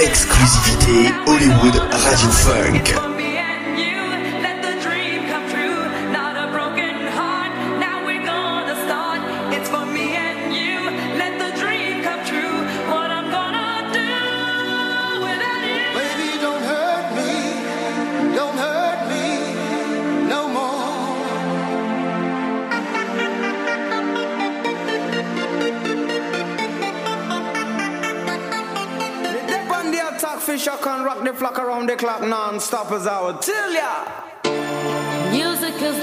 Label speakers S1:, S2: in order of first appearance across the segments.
S1: Exclusivité Hollywood Radio Funk.
S2: Fisher can rock the flock around the clock non-stop as I would tell ya.
S3: Music is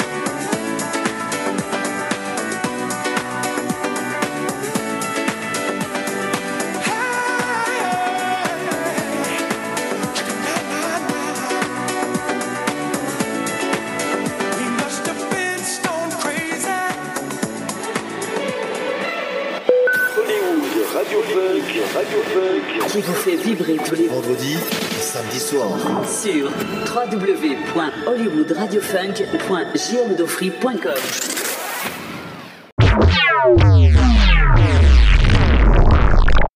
S4: Qui vous fait vibrer tous les
S5: vendredis et samedis soirs
S4: sur www.hollywoodradiofunk.gmdofree.com.